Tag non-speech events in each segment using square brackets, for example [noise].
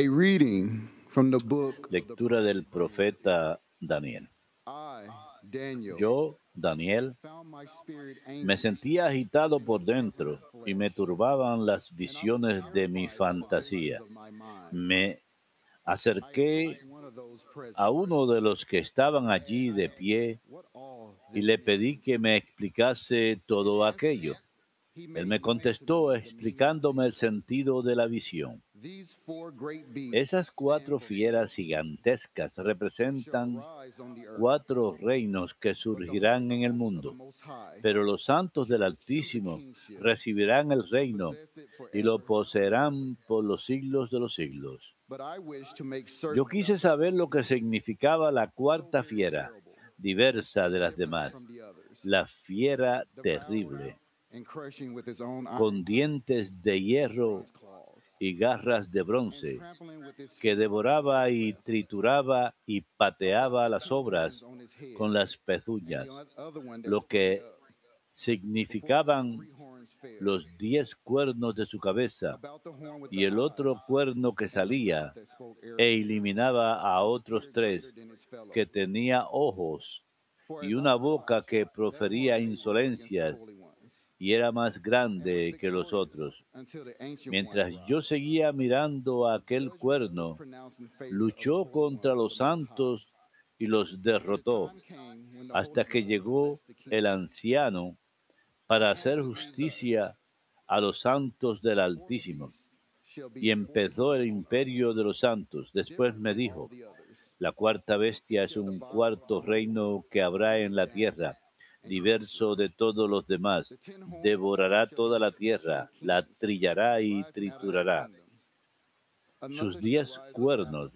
A reading from the book Lectura del profeta Daniel. Yo, Daniel, me sentía agitado por dentro y me turbaban las visiones de mi fantasía. Me acerqué a uno de los que estaban allí de pie y le pedí que me explicase todo aquello. Él me contestó explicándome el sentido de la visión. Esas cuatro fieras gigantescas representan cuatro reinos que surgirán en el mundo. Pero los santos del Altísimo recibirán el reino y lo poseerán por los siglos de los siglos. Yo quise saber lo que significaba la cuarta fiera, diversa de las demás, la fiera terrible, con dientes de hierro y garras de bronce, que devoraba y trituraba y pateaba las obras con las pezuñas, lo que significaban los diez cuernos de su cabeza y el otro cuerno que salía e eliminaba a otros tres que tenía ojos y una boca que profería insolencias y era más and grande que los otros. Mientras yo seguía mirando a aquel cuerno, luchó contra los santos y los derrotó hasta que llegó el anciano para hacer justicia a los santos del Altísimo. Y empezó el imperio de los santos. Después me dijo, la cuarta bestia es un cuarto reino que habrá en la tierra, diverso de todos los demás. Devorará toda la tierra, la trillará y triturará. Sus diez cuernos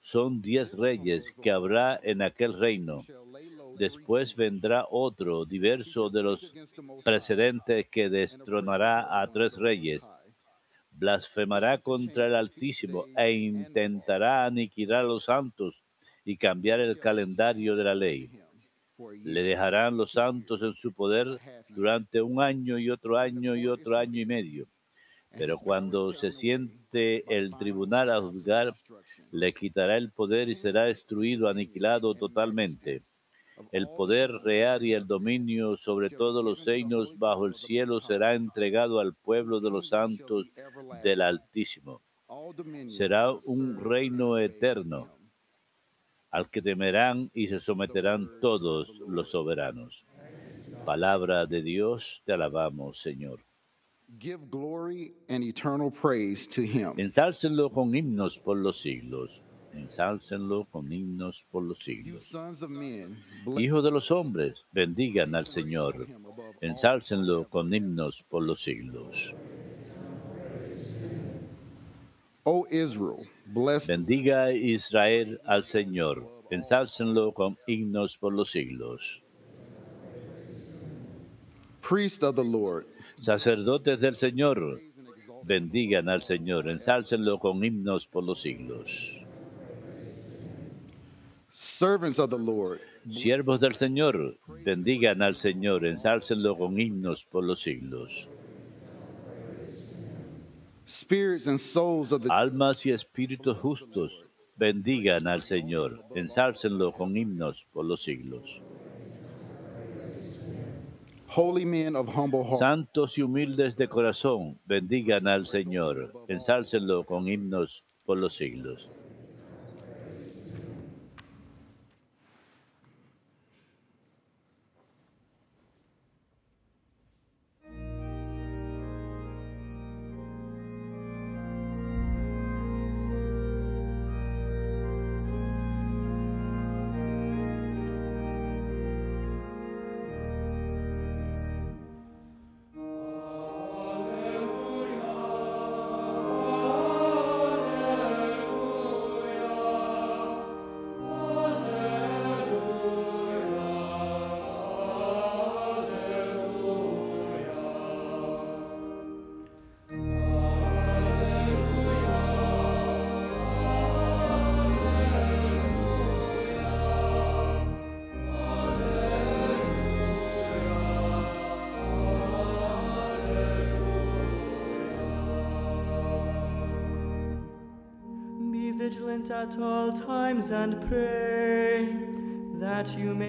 son diez reyes que habrá en aquel reino. Después vendrá otro diverso de los precedentes que destronará a tres reyes. Blasfemará contra el Altísimo e intentará aniquilar a los santos y cambiar el calendario de la ley. Le dejarán los santos en su poder durante un año y otro año y otro año y medio. Pero cuando se siente el tribunal a juzgar, le quitará el poder y será destruido, aniquilado totalmente. El poder real y el dominio sobre todos los reinos bajo el cielo será entregado al pueblo de los santos del Altísimo. Será un reino eterno al que temerán y se someterán todos los soberanos. Palabra de Dios, te alabamos, Señor. Give glory and eternal praise to him. Ensálcenlo con himnos por los siglos. Ensálcenlo con himnos por los siglos. Hijos de los hombres, bendigan al Señor. Ensálcenlo con himnos por los siglos. O Israel, bless Bendiga Israel al Señor. Ensálcenlo con himnos por los siglos. priest of the Lord. Sacerdotes del Señor, bendigan al Señor. Ensálcenlo con himnos por los siglos. Servants of the Lord, Siervos del Señor, bendigan al Señor. Ensálcenlo con himnos por los siglos. spirits and souls of the Almas y espíritus justos, bendigan al Señor. Ensálcenlo con himnos por los siglos. Santos y humildes de corazón, bendigan al Señor. Ensálcenlo con himnos por los siglos.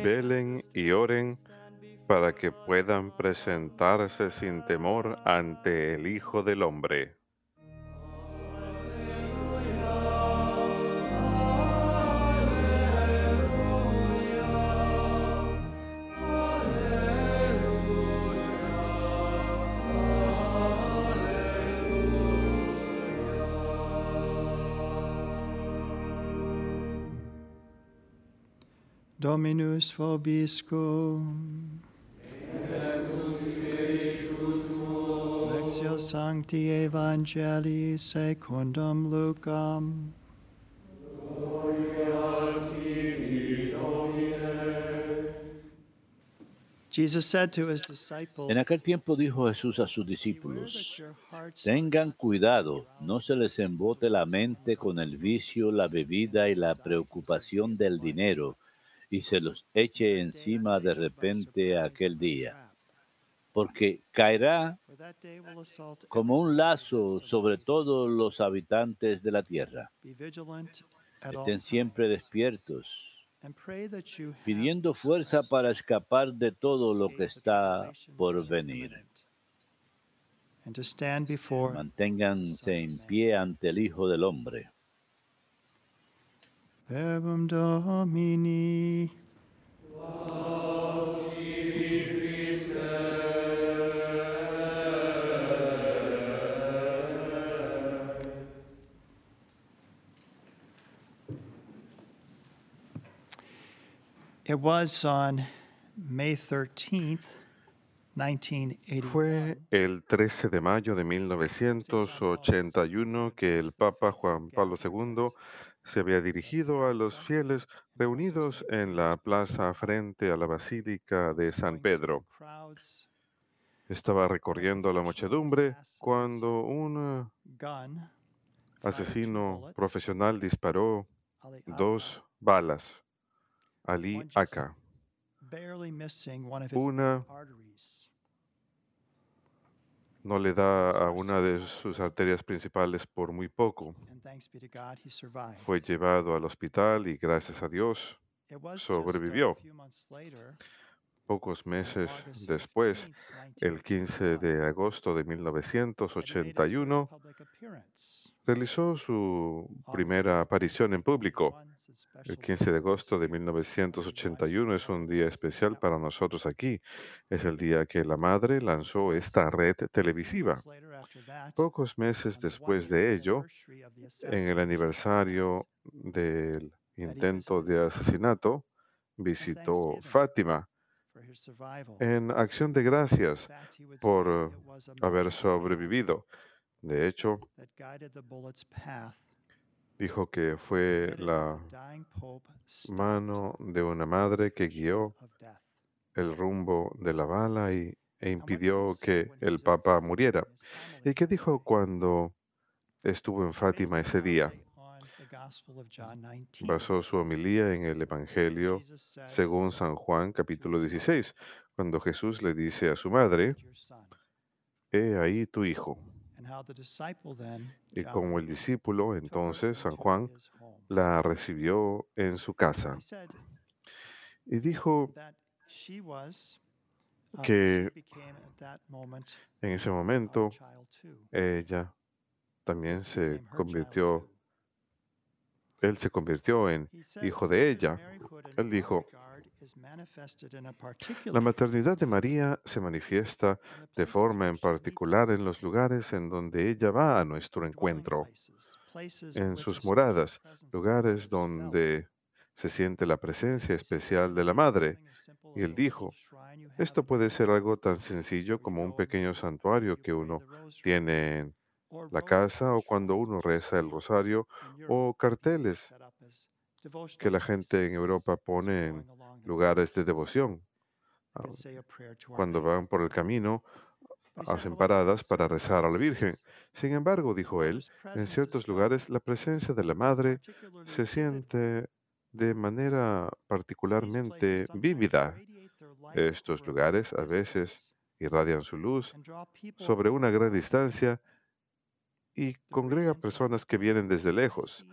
Velen y oren para que puedan presentarse sin temor ante el Hijo del Hombre. Dominus vobiscum. Lectio Sancti Evangelii secundum Lucam. Jesus said to his disciples, En aquel tiempo dijo Jesús a sus "Beware that discípulos, tengan cuidado, no se les embote la mente con el vicio, la bebida y la preocupación del dinero, y se los eche encima de repente aquel día, porque caerá como un lazo sobre todos los habitantes de la tierra. Estén siempre despiertos, pidiendo fuerza para escapar de todo lo que está por venir. Manténganse en pie ante el Hijo del Hombre. Domini. It was on May 13th, 1981. Fue el 13 de mayo de 1981 que el Papa Juan Pablo II se había dirigido a los fieles reunidos en la plaza frente a la Basílica de San Pedro. Estaba recorriendo la muchedumbre cuando un asesino profesional disparó dos balas. Ali Aka, una. No le da a una de sus arterias principales por muy poco. Fue llevado al hospital y gracias a Dios, sobrevivió. pocos meses después, 15th, el 15 1981, de agosto de that he made his first 1981, public appearance. Realizó su primera aparición en público. El 15 de agosto de 1981 es un día especial para nosotros aquí. Es el día que la madre lanzó esta red televisiva. Pocos meses después de ello, en el aniversario del intento de asesinato, visitó Fátima en acción de gracias por haber sobrevivido. De hecho, dijo que fue la mano de una madre que guió el rumbo de la bala y, e impidió que el Papa muriera. ¿Y qué dijo cuando estuvo en Fátima ese día? Basó su homilía en el Evangelio según San Juan capítulo 16, cuando Jesús le dice a su madre, He ahí tu hijo. Y como el discípulo, entonces San Juan la recibió en su casa. Y dijo que en ese momento ella también se convirtió, él se convirtió en hijo de ella. Él dijo, la maternidad de María se manifiesta de forma en particular en los lugares en donde ella va a nuestro encuentro, en sus moradas, lugares donde se siente la presencia especial de la Madre. Y él dijo, esto puede ser algo tan sencillo como un pequeño santuario que uno tiene en la casa o cuando uno reza el rosario o carteles que la gente en Europa pone en lugares de devoción. Ah, Cuando van por el camino, hacen paradas para rezar a la Virgen. Sin embargo, dijo él, en ciertos lugares la presencia de la Madre se siente de manera particularmente vívida. Estos lugares a veces irradian su luz sobre una gran distancia y congrega personas que vienen desde lejos.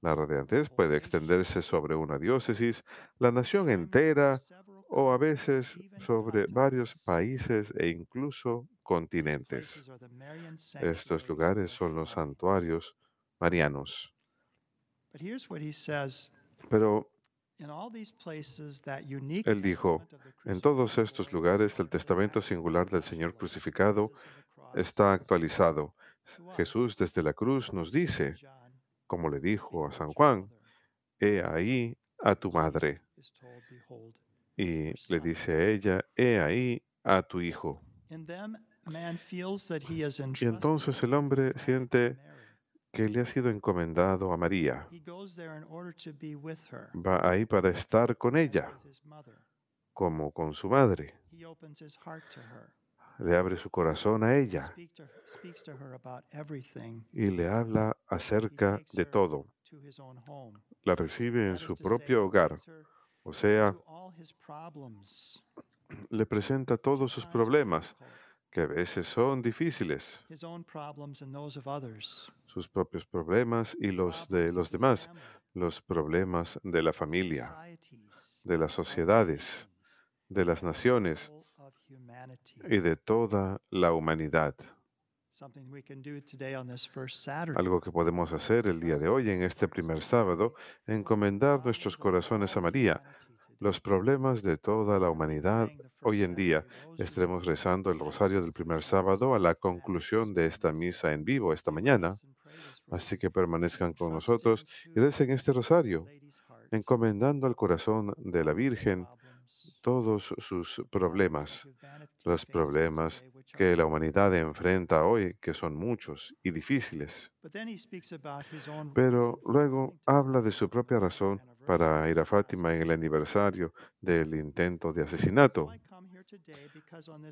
La radiantez puede extenderse sobre una diócesis, la nación entera o a veces sobre varios países e incluso continentes. Estos lugares son los santuarios marianos. Pero él dijo, en todos estos lugares el testamento singular del Señor crucificado está actualizado. Jesús desde la cruz nos dice, como le dijo a San Juan, he ahí a tu madre. Y le dice a ella, he ahí a tu hijo. Y entonces el hombre siente que le ha sido encomendado a María. Va ahí para estar con ella, como con su madre. Le abre su corazón a ella y le habla acerca de todo. La recibe en su propio hogar, o sea, [clears throat] le presenta todos sus problemas, que a veces son difíciles, sus propios problemas y los de los demás, los problemas de la familia, de las sociedades, de las naciones y de toda la humanidad. Algo que podemos hacer el día de hoy, en este primer sábado, encomendar nuestros corazones a María, los problemas de toda la humanidad hoy en día. Estaremos rezando el rosario del primer sábado a la conclusión de esta misa en vivo esta mañana. Así que permanezcan con nosotros y recen este rosario, encomendando al corazón de la Virgen todos sus problemas, los problemas que la humanidad enfrenta hoy, que son muchos y difíciles. Pero luego habla de su propia razón para ir a Fátima en el aniversario del intento de asesinato.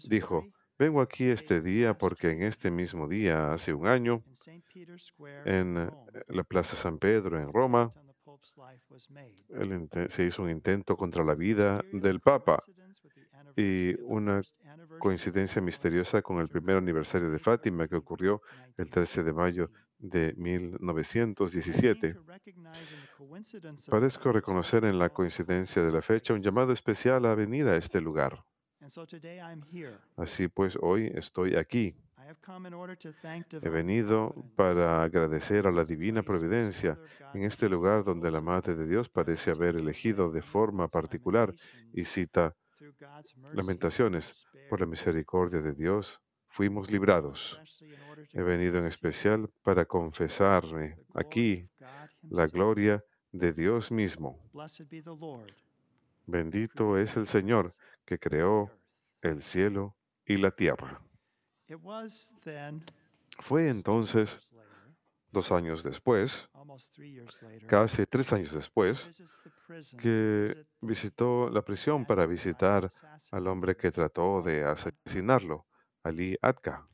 Dijo, vengo aquí este día porque en este mismo día, hace un año, en eh, la Plaza San Pedro en Roma, se hizo un intento contra la vida del Papa y una coincidencia misteriosa con el primer aniversario de Fátima que ocurrió el 13 de mayo de 1917. Parezco reconocer en la coincidencia de la fecha un llamado especial a venir a este lugar. Así pues, hoy estoy aquí. He venido para agradecer a la divina providencia en este lugar donde la Madre de Dios parece haber elegido de forma particular y cita Lamentaciones por la misericordia de Dios fuimos librados. He venido en especial para confesarme aquí la gloria de Dios mismo. Bendito es el Señor que creó el cielo y la tierra. Fue entonces, dos años después, casi tres años después, que visitó la prisión para visitar al hombre que trató de asesinarlo, Ali Atka.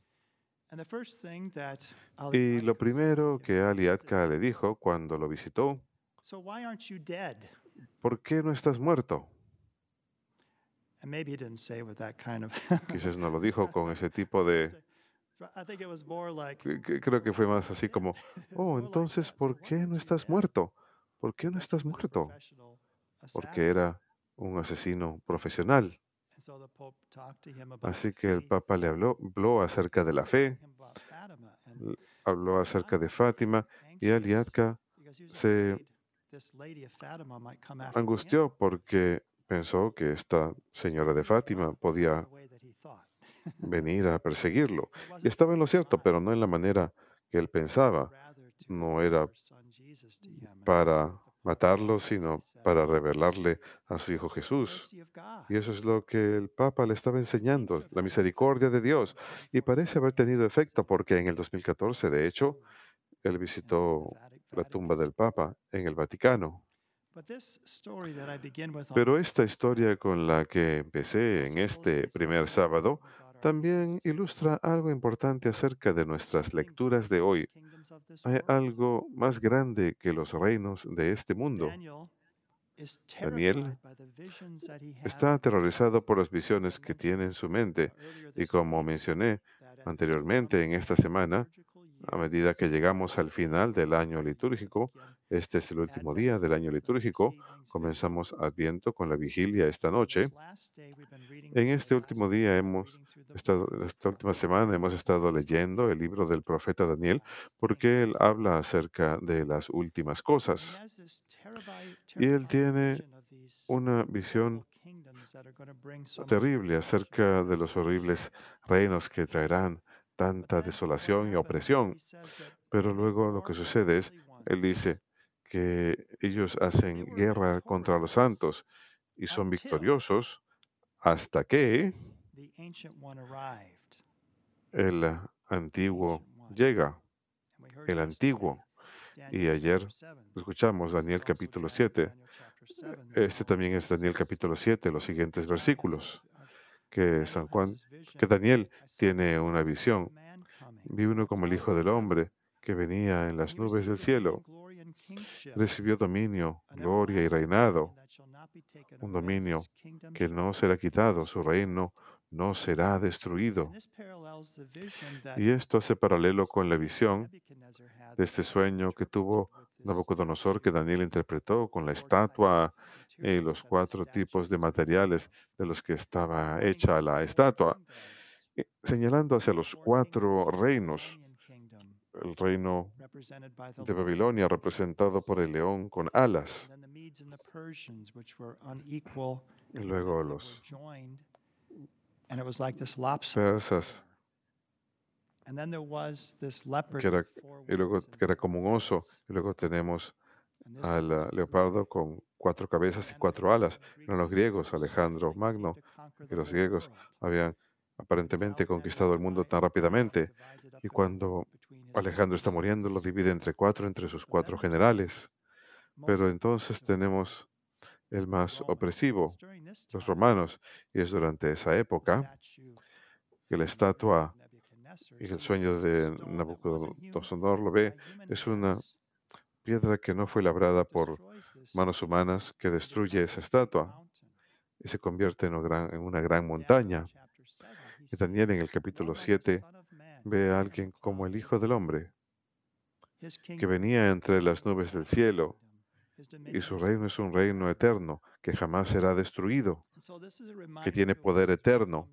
Y lo primero que Ali Atka le dijo cuando lo visitó, ¿por qué no estás muerto? Quizás no lo dijo con ese tipo de... Creo que fue más así como, [laughs] oh, entonces, ¿por qué no estás muerto? ¿Por qué no estás muerto? Porque era un asesino profesional. Así que el Papa le habló, habló acerca de la fe, habló acerca de Fátima y Aliatka se angustió porque pensó que esta señora de Fátima podía venir a perseguirlo. Y estaba en lo cierto, pero no en la manera que él pensaba. No era para matarlo, sino para revelarle a su Hijo Jesús. Y eso es lo que el Papa le estaba enseñando, la misericordia de Dios. Y parece haber tenido efecto porque en el 2014, de hecho, él visitó la tumba del Papa en el Vaticano. Pero esta historia con la que empecé en este primer sábado también ilustra algo importante acerca de nuestras lecturas de hoy. Hay algo más grande que los reinos de este mundo. Daniel está aterrorizado por las visiones que tiene en su mente y como mencioné anteriormente en esta semana, a medida que llegamos al final del año litúrgico, este es el último día del año litúrgico, comenzamos Adviento con la vigilia esta noche. En este último día hemos estado, esta última semana hemos estado leyendo el libro del profeta Daniel porque él habla acerca de las últimas cosas. Y él tiene una visión terrible acerca de los horribles reinos que traerán tanta desolación y opresión. Pero luego lo que sucede es, él dice que ellos hacen guerra contra los santos y son victoriosos hasta que el antiguo llega, el antiguo. Y ayer escuchamos Daniel capítulo 7. Este también es Daniel capítulo 7, los siguientes versículos, que San Juan, que Daniel tiene una visión. Vi uno como el Hijo del Hombre que venía en las nubes del cielo. Recibió dominio, gloria y reinado, un dominio que no será quitado, su reino no será destruido. Y esto hace paralelo con la visión de este sueño que tuvo Nabucodonosor que Daniel interpretó con la estatua y los cuatro tipos de materiales de los que estaba hecha la estatua, eh, señalando hacia los cuatro reinos. El reino de Babilonia representado por el león con alas. Y luego los persas que era, y luego que era como un oso. Y luego tenemos al leopardo con cuatro cabezas y cuatro alas. Eran los griegos, Alejandro Magno, y los griegos habían aparentemente conquistado el mundo tan rápidamente. Y cuando Alejandro está muriendo, lo divide entre cuatro, entre sus cuatro generales. Pero entonces tenemos el más opresivo, los romanos, y es durante esa época que la estatua y el sueño de Nabucodonosor lo ve, es una piedra que no fue labrada por manos humanas que destruye esa estatua y se convierte en una gran, montaña. Y Daniel en el capítulo 7 ve a alguien como el Hijo del Hombre, que venía entre las nubes del cielo, y su reino es un reino eterno que jamás será destruido, que tiene poder eterno.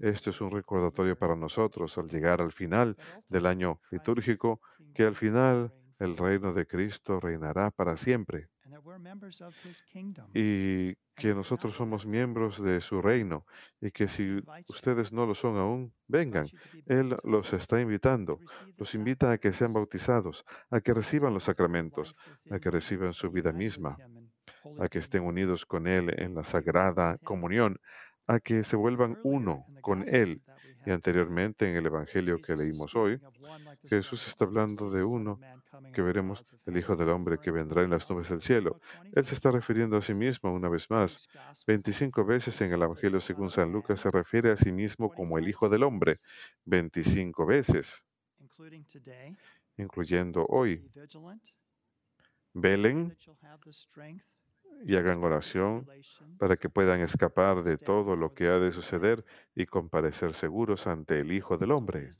esto es un recordatorio para nosotros al llegar al final del año litúrgico, que al final el reino de Cristo reinará para siempre y que nosotros somos miembros de su reino y que si ustedes no lo son aún, vengan. Él los está invitando, los invita a que sean bautizados, a que reciban los sacramentos, a que reciban su vida misma, a que estén unidos con Él en la sagrada comunión, a que se vuelvan uno con Él. Y anteriormente en el Evangelio que leímos hoy, Jesús está hablando de uno que veremos, el Hijo del Hombre que vendrá en las nubes del cielo. Él se está refiriendo a sí mismo una vez más. 25 veces en el Evangelio según San Lucas se refiere a sí mismo como el Hijo del Hombre. 25 veces, incluyendo hoy. Velen y hagan oración para que puedan escapar de todo lo que ha de suceder y comparecer seguros ante el Hijo del Hombre.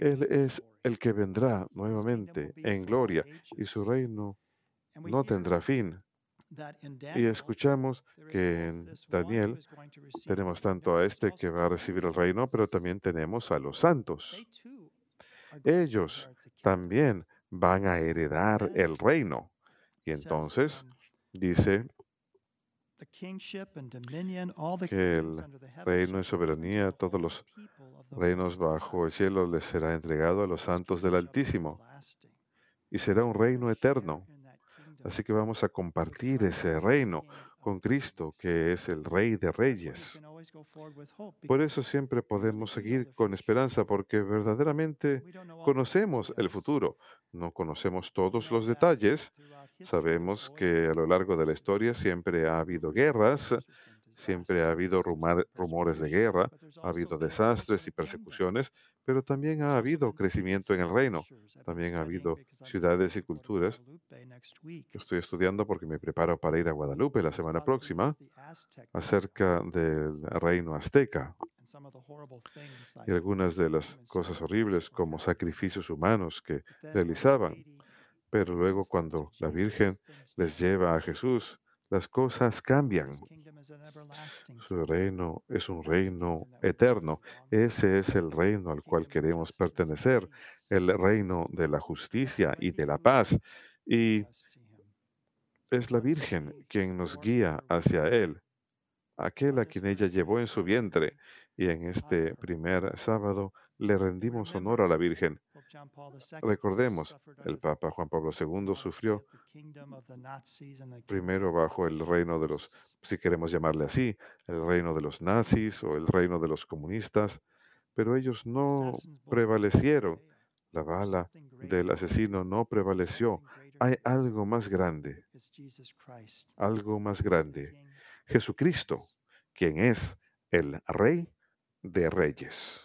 Él es el que vendrá nuevamente en gloria y su reino no tendrá fin. Y escuchamos que en Daniel tenemos tanto a este que va a recibir el reino, pero también tenemos a los santos. Ellos también van a heredar el reino. Y entonces dice que el reino y soberanía, todos los reinos bajo el cielo les será entregado a los santos del Altísimo y será un reino eterno. Así que vamos a compartir ese reino con Cristo, que es el Rey de Reyes. Por eso siempre podemos seguir con esperanza, porque verdaderamente conocemos el futuro. No conocemos todos los detalles. Sabemos que a lo largo de la historia siempre ha habido guerras, Siempre ha habido rumores de guerra, ha habido desastres y persecuciones, pero también ha habido crecimiento en el reino. También ha habido ciudades y culturas. Estoy estudiando porque me preparo para ir a Guadalupe la semana próxima acerca del reino azteca. y algunas de las cosas horribles como sacrificios humanos que realizaban. Pero luego cuando la Virgen les lleva a Jesús, las cosas cambian. Su reino es un reino eterno. Ese es el reino al cual queremos pertenecer, el reino de la justicia y de la paz. Y es la Virgen quien nos guía hacia Él, aquel a quien ella llevó en su vientre. Y en este primer sábado le rendimos honor a la Virgen. Recordemos, el Papa Juan Pablo II sufrió primero bajo el reino de los, si queremos llamarle así, el reino de los nazis o el reino de los comunistas, pero ellos no prevalecieron. La bala del asesino no prevaleció. Hay algo más grande, algo más grande. Jesucristo, quien es el Rey de Reyes.